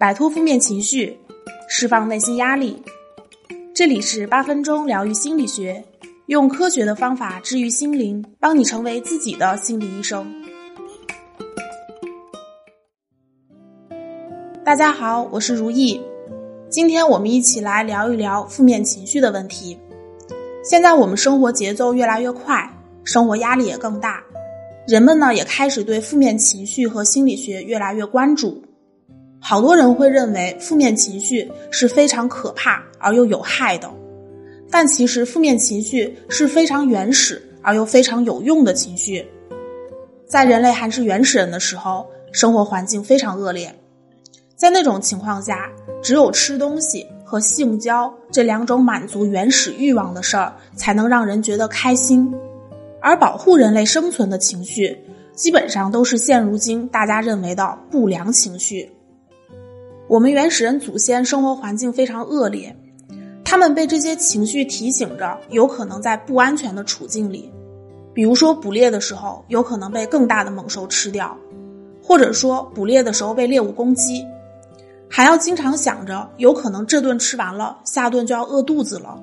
摆脱负面情绪，释放内心压力。这里是八分钟疗愈心理学，用科学的方法治愈心灵，帮你成为自己的心理医生。大家好，我是如意，今天我们一起来聊一聊负面情绪的问题。现在我们生活节奏越来越快，生活压力也更大。人们呢也开始对负面情绪和心理学越来越关注，好多人会认为负面情绪是非常可怕而又有害的，但其实负面情绪是非常原始而又非常有用的情绪。在人类还是原始人的时候，生活环境非常恶劣，在那种情况下，只有吃东西和性交这两种满足原始欲望的事儿，才能让人觉得开心。而保护人类生存的情绪，基本上都是现如今大家认为的不良情绪。我们原始人祖先生活环境非常恶劣，他们被这些情绪提醒着，有可能在不安全的处境里，比如说捕猎的时候，有可能被更大的猛兽吃掉，或者说捕猎的时候被猎物攻击，还要经常想着有可能这顿吃完了，下顿就要饿肚子了。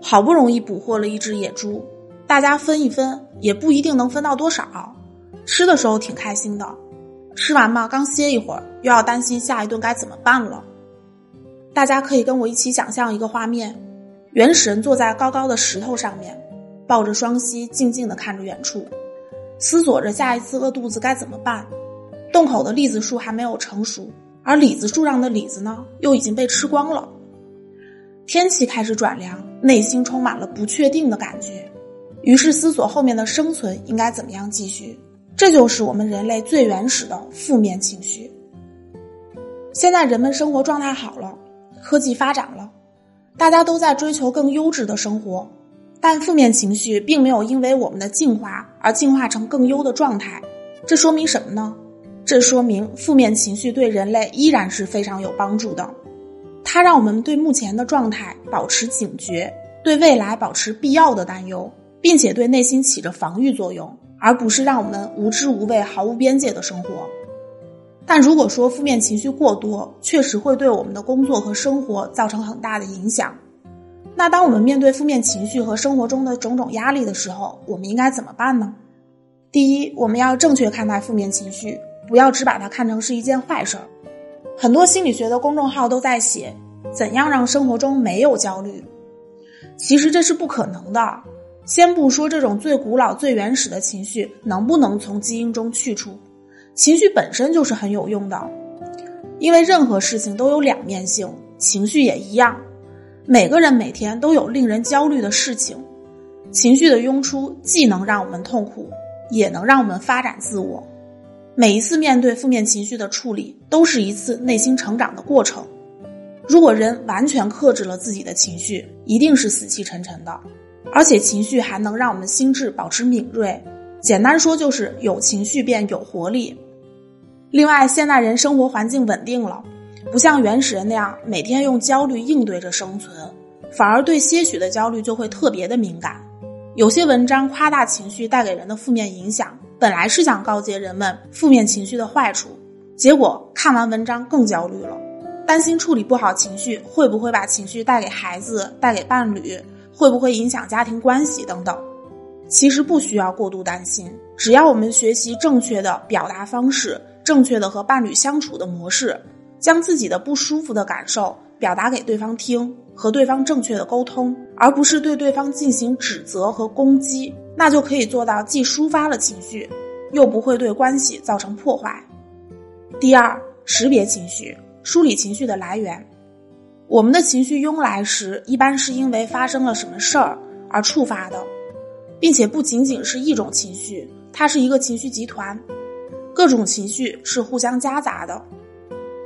好不容易捕获了一只野猪。大家分一分，也不一定能分到多少。吃的时候挺开心的，吃完嘛，刚歇一会儿，又要担心下一顿该怎么办了。大家可以跟我一起想象一个画面：原始人坐在高高的石头上面，抱着双膝，静静的看着远处，思索着下一次饿肚子该怎么办。洞口的栗子树还没有成熟，而李子树上的李子呢，又已经被吃光了。天气开始转凉，内心充满了不确定的感觉。于是思索后面的生存应该怎么样继续，这就是我们人类最原始的负面情绪。现在人们生活状态好了，科技发展了，大家都在追求更优质的生活，但负面情绪并没有因为我们的进化而进化成更优的状态。这说明什么呢？这说明负面情绪对人类依然是非常有帮助的，它让我们对目前的状态保持警觉，对未来保持必要的担忧。并且对内心起着防御作用，而不是让我们无知无畏、毫无边界的生活。但如果说负面情绪过多，确实会对我们的工作和生活造成很大的影响。那当我们面对负面情绪和生活中的种种压力的时候，我们应该怎么办呢？第一，我们要正确看待负面情绪，不要只把它看成是一件坏事儿。很多心理学的公众号都在写怎样让生活中没有焦虑，其实这是不可能的。先不说这种最古老、最原始的情绪能不能从基因中去除，情绪本身就是很有用的，因为任何事情都有两面性，情绪也一样。每个人每天都有令人焦虑的事情，情绪的涌出既能让我们痛苦，也能让我们发展自我。每一次面对负面情绪的处理，都是一次内心成长的过程。如果人完全克制了自己的情绪，一定是死气沉沉的。而且情绪还能让我们心智保持敏锐，简单说就是有情绪便有活力。另外，现代人生活环境稳定了，不像原始人那样每天用焦虑应对着生存，反而对些许的焦虑就会特别的敏感。有些文章夸大情绪带给人的负面影响，本来是想告诫人们负面情绪的坏处，结果看完文章更焦虑了，担心处理不好情绪会不会把情绪带给孩子、带给伴侣。会不会影响家庭关系等等？其实不需要过度担心，只要我们学习正确的表达方式，正确的和伴侣相处的模式，将自己的不舒服的感受表达给对方听，和对方正确的沟通，而不是对对方进行指责和攻击，那就可以做到既抒发了情绪，又不会对关系造成破坏。第二，识别情绪，梳理情绪的来源。我们的情绪涌来时，一般是因为发生了什么事儿而触发的，并且不仅仅是一种情绪，它是一个情绪集团，各种情绪是互相夹杂的。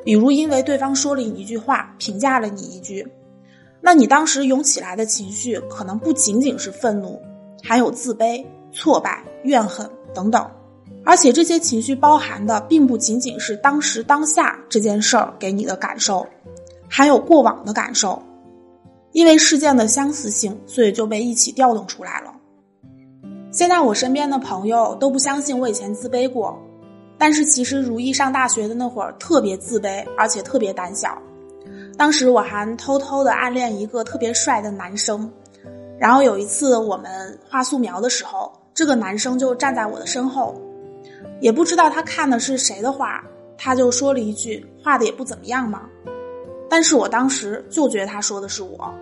比如，因为对方说了你一句话，评价了你一句，那你当时涌起来的情绪可能不仅仅是愤怒，还有自卑、挫败、怨恨等等，而且这些情绪包含的并不仅仅是当时当下这件事儿给你的感受。还有过往的感受，因为事件的相似性，所以就被一起调动出来了。现在我身边的朋友都不相信我以前自卑过，但是其实如意上大学的那会儿特别自卑，而且特别胆小。当时我还偷偷的暗恋一个特别帅的男生，然后有一次我们画素描的时候，这个男生就站在我的身后，也不知道他看的是谁的画，他就说了一句：“画的也不怎么样嘛。”但是我当时就觉得他说的是我，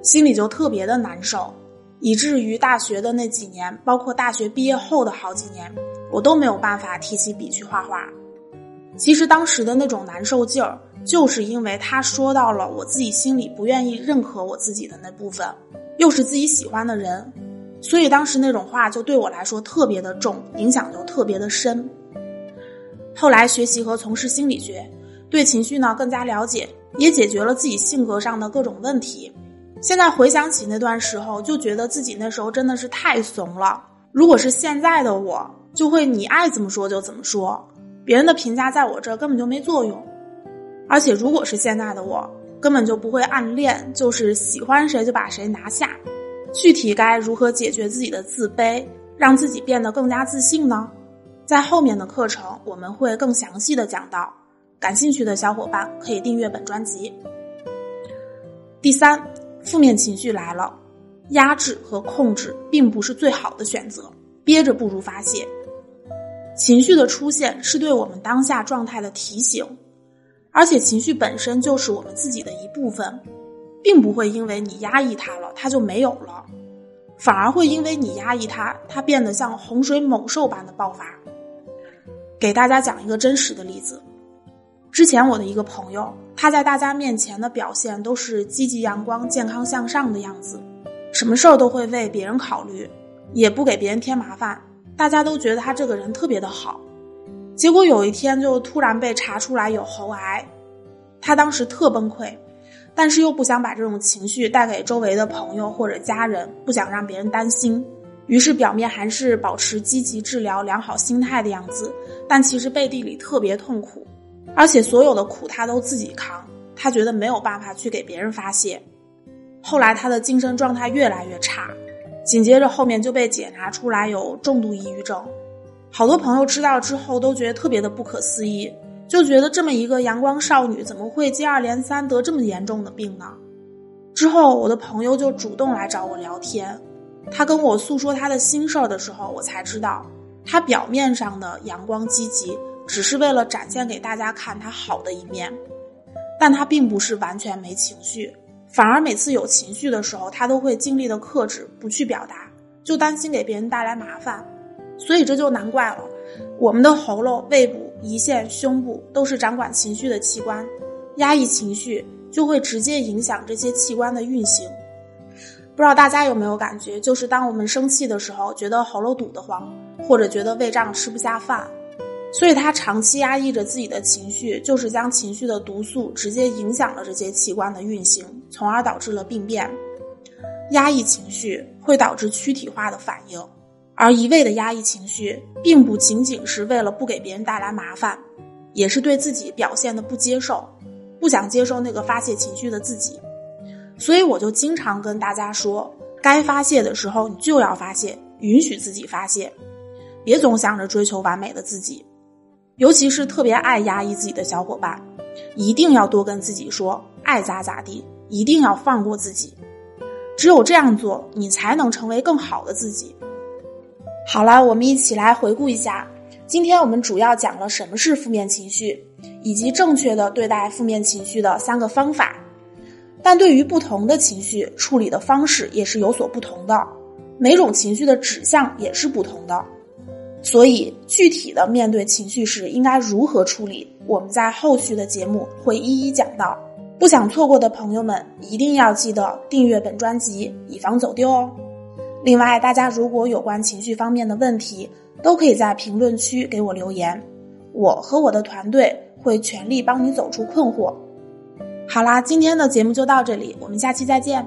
心里就特别的难受，以至于大学的那几年，包括大学毕业后的好几年，我都没有办法提起笔去画画。其实当时的那种难受劲儿。就是因为他说到了我自己心里不愿意认可我自己的那部分，又是自己喜欢的人，所以当时那种话就对我来说特别的重，影响就特别的深。后来学习和从事心理学，对情绪呢更加了解，也解决了自己性格上的各种问题。现在回想起那段时候，就觉得自己那时候真的是太怂了。如果是现在的我，就会你爱怎么说就怎么说，别人的评价在我这根本就没作用。而且，如果是现在的我，根本就不会暗恋，就是喜欢谁就把谁拿下。具体该如何解决自己的自卑，让自己变得更加自信呢？在后面的课程我们会更详细的讲到，感兴趣的小伙伴可以订阅本专辑。第三，负面情绪来了，压制和控制并不是最好的选择，憋着不如发泄。情绪的出现是对我们当下状态的提醒。而且情绪本身就是我们自己的一部分，并不会因为你压抑它了，它就没有了，反而会因为你压抑它，它变得像洪水猛兽般的爆发。给大家讲一个真实的例子，之前我的一个朋友，他在大家面前的表现都是积极阳光、健康向上的样子，什么事儿都会为别人考虑，也不给别人添麻烦，大家都觉得他这个人特别的好。结果有一天就突然被查出来有喉癌，他当时特崩溃，但是又不想把这种情绪带给周围的朋友或者家人，不想让别人担心，于是表面还是保持积极治疗、良好心态的样子，但其实背地里特别痛苦，而且所有的苦他都自己扛，他觉得没有办法去给别人发泄。后来他的精神状态越来越差，紧接着后面就被检查出来有重度抑郁症。好多朋友知道之后都觉得特别的不可思议，就觉得这么一个阳光少女怎么会接二连三得这么严重的病呢？之后我的朋友就主动来找我聊天，他跟我诉说他的心事儿的时候，我才知道，他表面上的阳光积极，只是为了展现给大家看他好的一面，但他并不是完全没情绪，反而每次有情绪的时候，他都会尽力的克制，不去表达，就担心给别人带来麻烦。所以这就难怪了，我们的喉咙、胃部、胰腺、胸部都是掌管情绪的器官，压抑情绪就会直接影响这些器官的运行。不知道大家有没有感觉，就是当我们生气的时候，觉得喉咙堵得慌，或者觉得胃胀吃不下饭，所以他长期压抑着自己的情绪，就是将情绪的毒素直接影响了这些器官的运行，从而导致了病变。压抑情绪会导致躯体化的反应。而一味的压抑情绪，并不仅仅是为了不给别人带来麻烦，也是对自己表现的不接受，不想接受那个发泄情绪的自己。所以我就经常跟大家说，该发泄的时候你就要发泄，允许自己发泄，别总想着追求完美的自己。尤其是特别爱压抑自己的小伙伴，一定要多跟自己说，爱咋咋地，一定要放过自己。只有这样做，你才能成为更好的自己。好了，我们一起来回顾一下，今天我们主要讲了什么是负面情绪，以及正确的对待负面情绪的三个方法。但对于不同的情绪，处理的方式也是有所不同的，每种情绪的指向也是不同的。所以，具体的面对情绪时应该如何处理，我们在后续的节目会一一讲到。不想错过的朋友们，一定要记得订阅本专辑，以防走丢哦。另外，大家如果有关情绪方面的问题，都可以在评论区给我留言，我和我的团队会全力帮你走出困惑。好啦，今天的节目就到这里，我们下期再见。